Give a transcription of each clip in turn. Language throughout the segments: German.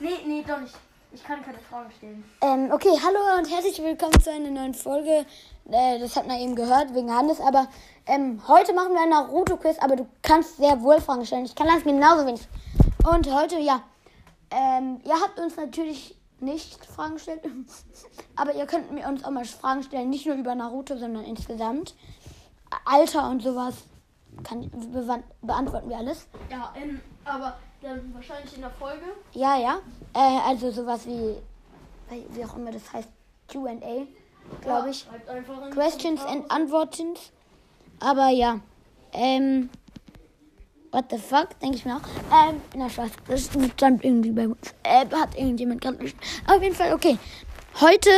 Nee, nee, doch nicht. Ich kann keine Fragen stellen. Ähm, okay, hallo und herzlich willkommen zu einer neuen Folge. Äh, das hat man eben gehört wegen Hannes, aber ähm, heute machen wir ein Naruto-Quiz, aber du kannst sehr wohl Fragen stellen. Ich kann das genauso wenig. Und heute, ja, ähm, ihr habt uns natürlich nicht Fragen gestellt, aber ihr könnt mir uns auch mal Fragen stellen, nicht nur über Naruto, sondern insgesamt. Alter und sowas kann, bewan- beantworten wir alles. Ja, ähm, aber dann wahrscheinlich in der Folge. Ja, ja. Äh, also sowas wie, wie auch immer das heißt, Q&A, glaube Ja, ich. die Questions and Antwortens. Aber ja. Ähm. What the fuck, denke ich mir auch. Ähm, na Spaß. Das stand irgendwie bei uns. Äh, hat irgendjemand gerade. Auf jeden Fall, okay. Heute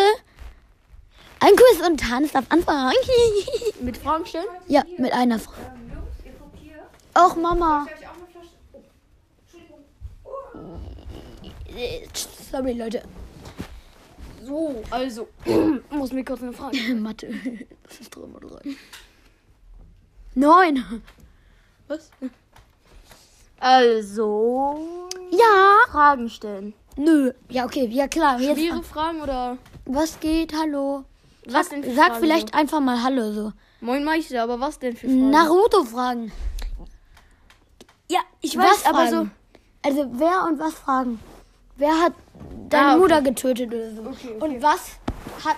ein Quiz und Hans darf anfangen. Mit Fragen stellen? ja, mit einer Frage. Entschuldigung. Äh, Sorry, Leute. So, also. muss mir kurz eine Frage. Mathe. Das ist drei mal drei. Neun. Was? Also. Ja. Fragen stellen. Nö. Ja, okay. Ja, klar. Jetzt, Schwere Fragen oder. was geht? Hallo. Was denn für Sag Fragen vielleicht einfach mal Hallo so. So? Moin Meister, aber was denn für Fragen? Naruto-Fragen. Ja, ich Was weiß, aber so. fragen? Also, wer und was fragen? Wer hat deine Ah, okay. Mutter getötet oder so? Okay, okay. Und was hat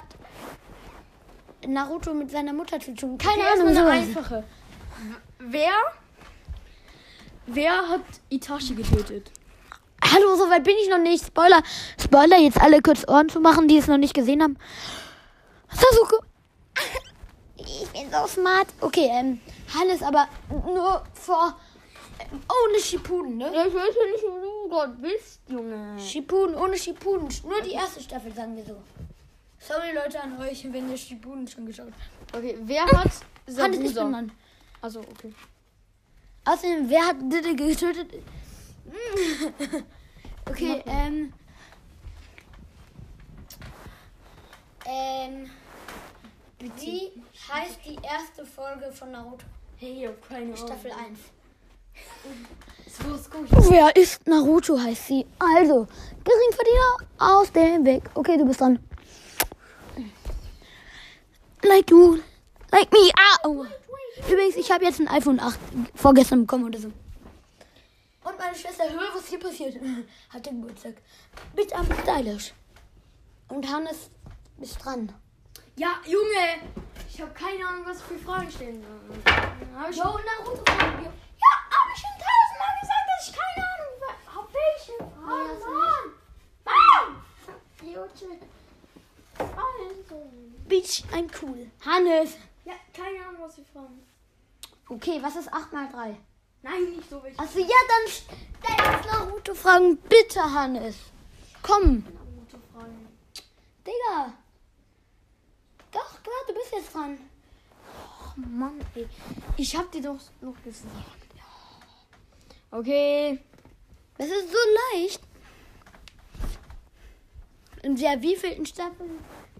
Naruto mit seiner Mutter zu tun? Keine Okay, Ahnung. erstmal eine einfache. Wer. Wer hat Itachi getötet? Hallo, so weit bin ich noch nicht. Spoiler. Spoiler, jetzt alle kurz Ohren zu machen, die es noch nicht gesehen haben. Sasuke. Ich bin so smart. Okay, ähm, Hannes, aber nur vor. Ohne Shippuden, ne? Ja, ich weiß ja nicht, wo du Gott bist, Junge. Shippuden, ohne Shippuden. Nur die erste Staffel, sagen wir so. Sorry, Leute, an euch, wenn ihr Shippuden schon geschaut habt. Okay, wer hat Sabusa? dran. Also, okay. Außerdem, wer hat Didde getötet? okay, ähm. Ähm. Wie heißt die erste Folge von Naruto? Hey, ich hab keine Ahnung. Staffel 1. Ist. Wer ist Naruto, heißt sie. Also, Geringverdiener aus dem Weg. Okay, du bist dran. Like you. Like me. Ah, oh. Übrigens, ich habe jetzt ein iPhone 8 vorgestern bekommen oder so. Und meine Schwester, hör, was hier passiert. Hatte Geburtstag. Bist am stylisch. Und Hannes, bist dran. Ja, Junge! Ich habe keine Ahnung, was für Fragen stellen soll. Hab ich Jo, Naruto wir. Ich schon tausendmal gesagt, dass ich keine Ahnung habe. Welche Fragen? Mann! Mann! Also. Bitch, ein cool. Hannes. Ja, keine Ahnung, was für Fragen. Okay, was ist 8 mal 3? Nein, nicht so welche. Also ja, dann stell uns Naruto fragen. Bitte, Hannes. Komm. Gute Fragen. Digga. Doch, klar, du bist jetzt dran. Oh Mann, ey. Ich hab dir doch noch gesagt. Okay. Das ist so leicht. In der wievielten Staffel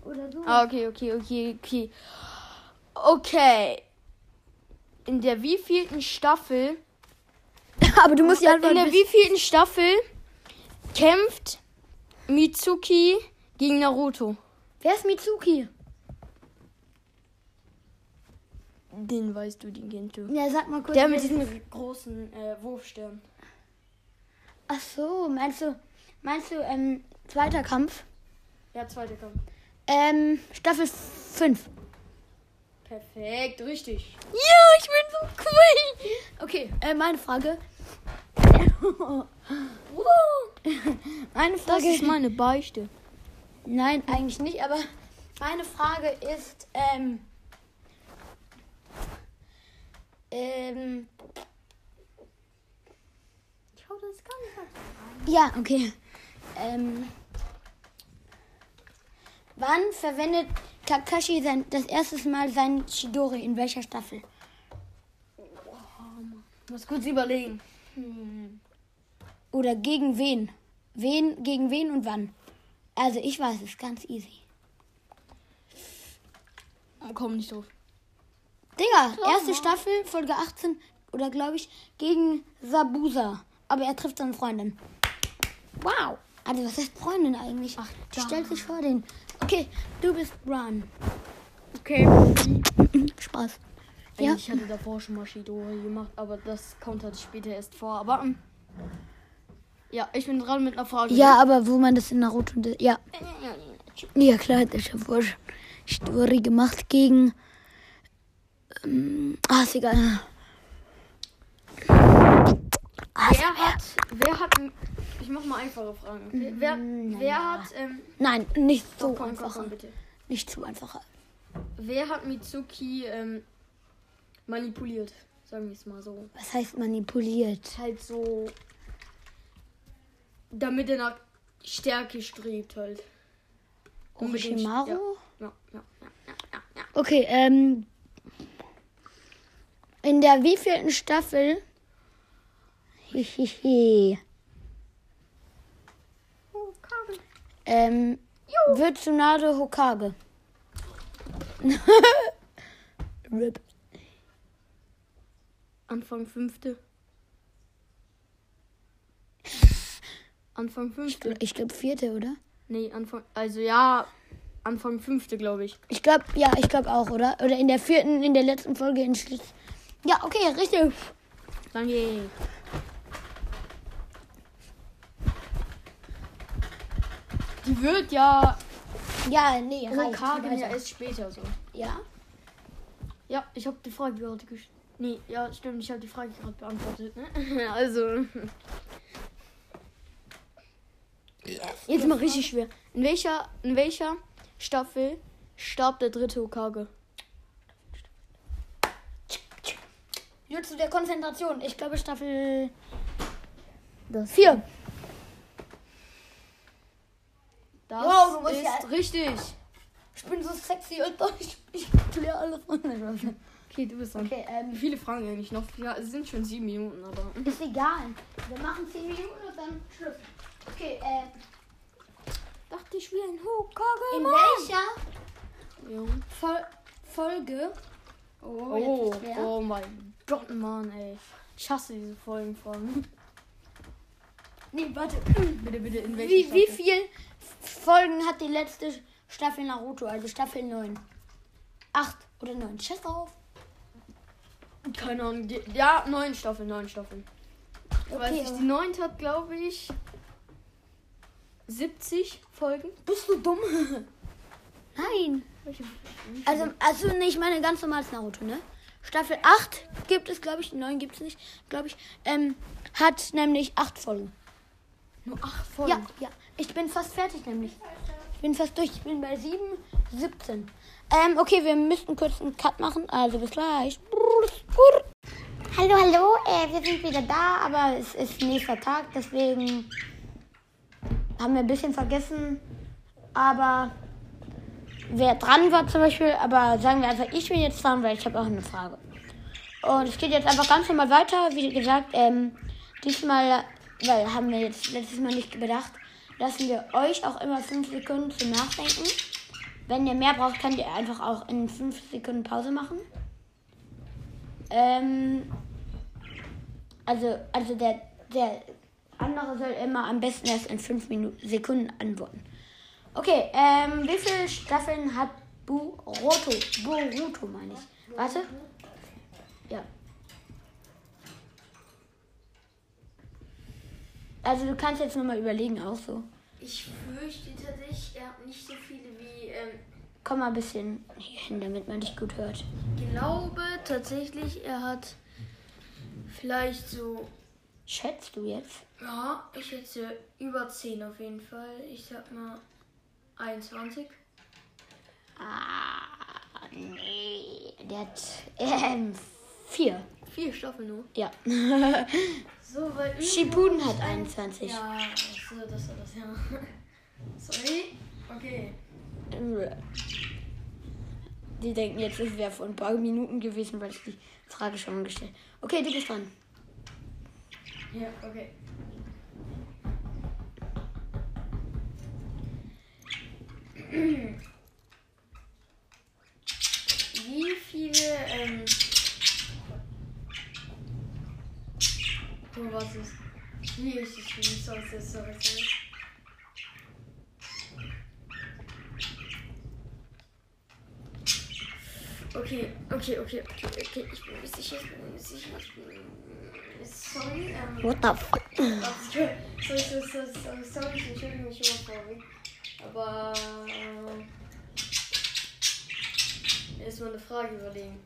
oder so? Ah, okay, okay, okay, okay. Okay. In der wievielten Staffel Aber du musst ja In der wievielten Staffel kämpft Mitsuki gegen Naruto? Wer ist Mitsuki? Den weißt du, den kennst du. Ja, sag mal kurz. Der mit diesem großen äh, Wurfstern. Ach so, meinst du, meinst du, ähm, zweiter Kampf? Ja, zweiter Kampf. Ähm, Staffel 5. Perfekt, richtig. Ja, ich bin so cool. Okay, äh, meine Frage. meine Das Frage. ist meine Beichte. Nein, eigentlich nicht, aber meine Frage ist, ähm, ähm, Ich hau das gar nicht ja, okay. Ähm, wann verwendet Kakashi sein, das erste Mal sein Chidori? In welcher Staffel? Muss kurz überlegen. Hm. Oder gegen wen? Wen, gegen wen und wann? Also ich weiß es, ganz easy. Komm nicht drauf. Digga, erste Staffel, Folge 18, oder glaube ich, gegen Sabusa. Aber er trifft seine Freundin. Wow. Also, was heißt Freundin eigentlich? Ach, Die stellt sich vor den. Okay, du bist Run. Okay. Spaß. Ja. Ich hatte davor schon mal Shidori gemacht, aber das kommt halt später erst vor. Aber ähm, ja, ich bin dran mit einer Frage. Ja, aber wo man das in Naruto. Ja. Ja, klar, hat er schon Story gemacht gegen. Ah, ist egal. Ah, Wer hat, wer hat, ich mach mal einfache Fragen. Okay? Wer, wer hat, ähm, Nein, nicht so komm, komm, einfach. komm, bitte. Nicht zu einfach. Wer hat Mitsuki ähm, manipuliert? Sagen wir es mal so. Was heißt manipuliert? Halt so, damit er nach Stärke strebt halt. Orochimaru? Ja, ja, ja, ja, ja, ja. Okay, ähm. In der wievielten Staffel? Hihihi. Karen. Ähm, wird Tsunade Hokage. Rip. Anfang fünfte. Anfang fünfte. Ich glaube vierte, oder? Nee, Anfang. Also ja, Anfang fünfte, glaube ich. Ich glaube, ja, ich glaube auch, oder? Oder in der vierten, in der letzten Folge in Schlitz. Ja, okay, richtig. Danke. Die wird ja Ja, nee, reicht. Hokage ja erst später so. Ja? Ja, ich habe die Frage gerade gestellt. Nee, ja, stimmt, ich habe die Frage gerade beantwortet, ne? also. Jetzt mal richtig schwer. In welcher, in welcher Staffel starb der dritte Hokage? Nur zu der Konzentration. Ich glaube Staffel Das 4. Das Wow, du musst ist ja- richtig. Ich bin so sexy und ich, ich kläre alles von. Okay, du bist dran. Okay, ähm, Wie viele Fragen eigentlich noch? Ja, es sind schon sieben Minuten, aber. ist egal. Wir machen 10 Minuten und dann Schluss. Okay, äh, Dachte ich wie ein Hokage. in welcher Ja. Fol Folge? Oh, schwer. oh mein Gott, Mann, ey. Ich hasse diese Folgenfragen. Nee, warte. Bitte, bitte, in welcher Wie, wie viel Folgen hat die letzte Staffel Naruto? Also Staffel 9. 8 oder 9. Scheiß drauf. Keine Ahnung. Ja, neun Staffeln, neun Staffeln. Ich weiß Okay, nicht, aber- die neunte hat, glaube ich, 70 Folgen. Bist du dumm? Nein. Also, also nee, ich meine ganz normales Naruto, ne? Staffel 8 gibt es, glaube ich, 9 gibt es nicht, glaube ich, ähm, hat nämlich 8 Folgen. Nur acht Folgen. Ja, ja. Ich bin fast fertig nämlich. Ich bin fast durch. Ich bin bei 7, 17. Ähm, okay, wir müssten kurz einen Cut machen. Also bis gleich. Hallo, hallo. Äh, wir sind wieder da, aber es ist nächster Tag, deswegen haben wir ein bisschen vergessen. Aber wer dran war zum Beispiel, aber sagen wir einfach, ich bin jetzt dran, weil ich habe auch eine Frage. Und es geht jetzt einfach ganz normal weiter. Wie gesagt, ähm, diesmal, weil haben wir jetzt letztes Mal nicht bedacht, lassen wir euch auch immer 5 Sekunden zum Nachdenken. Wenn ihr mehr braucht, könnt ihr einfach auch in 5 Sekunden Pause machen. Ähm, also, also der, der andere soll immer am besten erst in 5 Minuten, Sekunden antworten. Okay, ähm, wie viele Staffeln hat Boruto? Boruto meine ich. Warte. Ja. Also du kannst jetzt nochmal überlegen auch so. Ich fürchte tatsächlich, er hat nicht so viele wie. Ähm, Komm mal ein bisschen hier hin, damit man dich gut hört. glaube tatsächlich, er hat vielleicht so. Schätzt du jetzt? Ja, ich hätte über 10 auf jeden Fall. Ich sag mal 21. Ah, nee. Der hat ähm, vier. Vier Staffeln nur. Ja. So, weil. Shippuden hat 21. Ja, so, das war das, ja. Sorry. Okay. Die denken jetzt, es wäre vor ein paar Minuten gewesen, weil ich die Frage schon gestellt Okay, du bist dran. Ja, okay. Wie viele. Ähm oh, was ist. Hier ist es nicht sonst ist so was ist. Okay, okay, okay, okay, okay, ich bin mir sicher, ich bin mir sicher, ich bin mir Sorry, ähm. What the fuck? Sorry, sorry, sorry, sorry, sorry, ich entschuldige mich immer vor. Aber. Äh, erstmal eine Frage überlegen.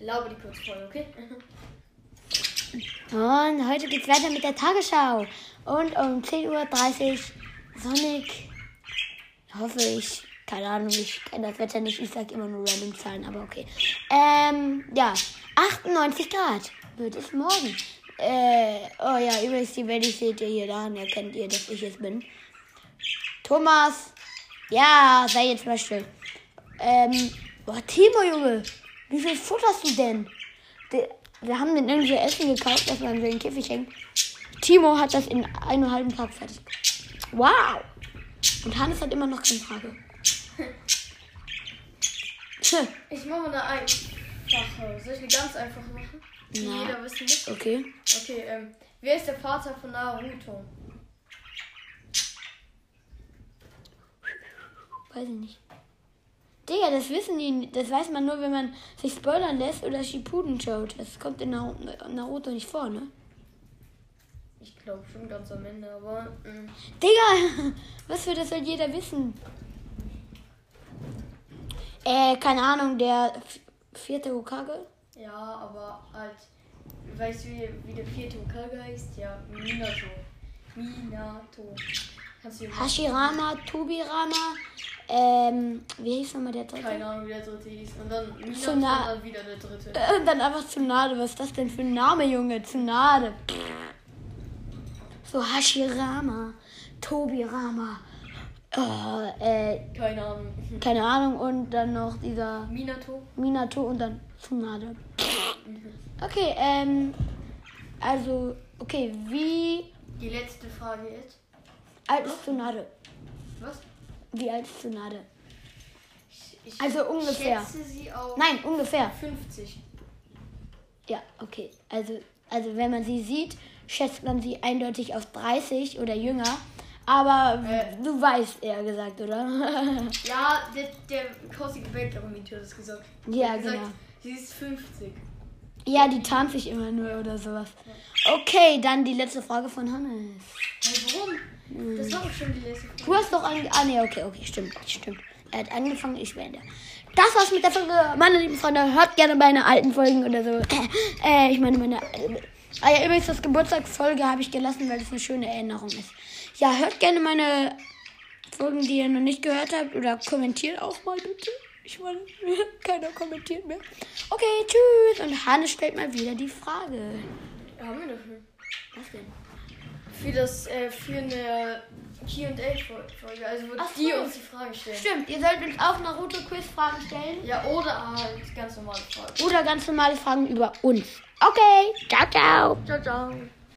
Laube die kurz voll, okay? Und heute geht's weiter mit der Tagesschau. Und um 10.30 Uhr Sonic. Hoffe ich. Keine Ahnung, ich kenne das Wetter nicht. Ich sag immer nur random Zahlen, aber okay. Ähm, ja. 98 Grad wird es morgen. Äh, oh ja, übrigens, die Welle seht ihr hier daran erkennt ihr, dass ich es bin. Thomas. Ja, sei jetzt mal still. Ähm, boah, Timo, Junge. Wie viel futterst du denn? Wir, wir haben den irgendwie Essen gekauft, das man in den Käfig hängt. Timo hat das in einem halben Tag fertig. Wow! Und Hannes hat immer noch keine Frage. Ich mache eine einfache. Soll ich eine ganz einfache machen? Die Na. jeder wissen muss? okay. Okay, ähm. Wer ist der Vater von Naruto? Weiß ich nicht. Digga, das wissen die, das weiß man nur, wenn man sich spoilern lässt oder Shippuden schaut. Das kommt in Naru- Naruto nicht vor, ne? Ich glaube schon ganz am Ende, aber. mm. Digga, was für das soll jeder wissen? Äh, keine Ahnung, der vierte Hokage? Ja, aber halt. Weißt du, wie, wie der vierte Hokage heißt? Ja, Minato. Minato. Hashirama, Tobirama, ähm, wie hieß nochmal der dritte? Keine Ahnung, wie der dritte hieß. Und dann Minato So und wieder der dritte. Äh, dann einfach Tsunade. Was ist das denn für ein Name, Junge? Tsunade. So Hashirama, Tobirama. Oh, äh, Keine Ahnung. keine Ahnung. Und dann noch dieser Minato? Minato und dann Tsunade. Okay, ähm, also, okay, wie Die letzte Frage ist. alt ist Tsunade? Was? Wie alt ist Tsunade? Ich, ich Also ungefähr. schätze sie auf Nein, ungefähr. 50. Ja, okay. Also, also wenn man sie sieht, schätzt man sie eindeutig auf 30 oder jünger. Aber Äh. du weißt eher gesagt, oder? Ja, der, der Kossi Gebäck-Kommentator hat das gesagt. Ja, gesagt, genau. Sie ist 50. ja, die tarnt sich immer nur oder sowas. Okay, dann die letzte Frage von Hannes. Hey, warum? Das war doch schon die letzte Frage. Du hast doch ange... Ah, nee, okay, okay, stimmt, stimmt. Er hat angefangen, ich beende. Das war's mit der Folge. Meine lieben Freunde, hört gerne meine alten Folgen oder so. Äh, ich meine, meine... Äh, ah ja, übrigens, das Geburtstagsfolge habe ich gelassen, weil es eine schöne Erinnerung ist. Ja, hört gerne meine Folgen, die ihr noch nicht gehört habt. Oder kommentiert auch mal bitte. Ich meine, keiner kommentiert mehr. Okay, tschüss. Und Hannes stellt mal wieder die Frage. Ja, haben wir dafür. Was denn? Für das, äh, für eine Q&A-Folge. Also, wo Ach die so. uns die Fragen stellen. Stimmt, ihr sollt uns auch Naruto-Quiz-Fragen stellen. Ja, oder halt ganz normale Fragen. Oder ganz normale Fragen über uns. Okay, ciao, ciao. Ciao, ciao.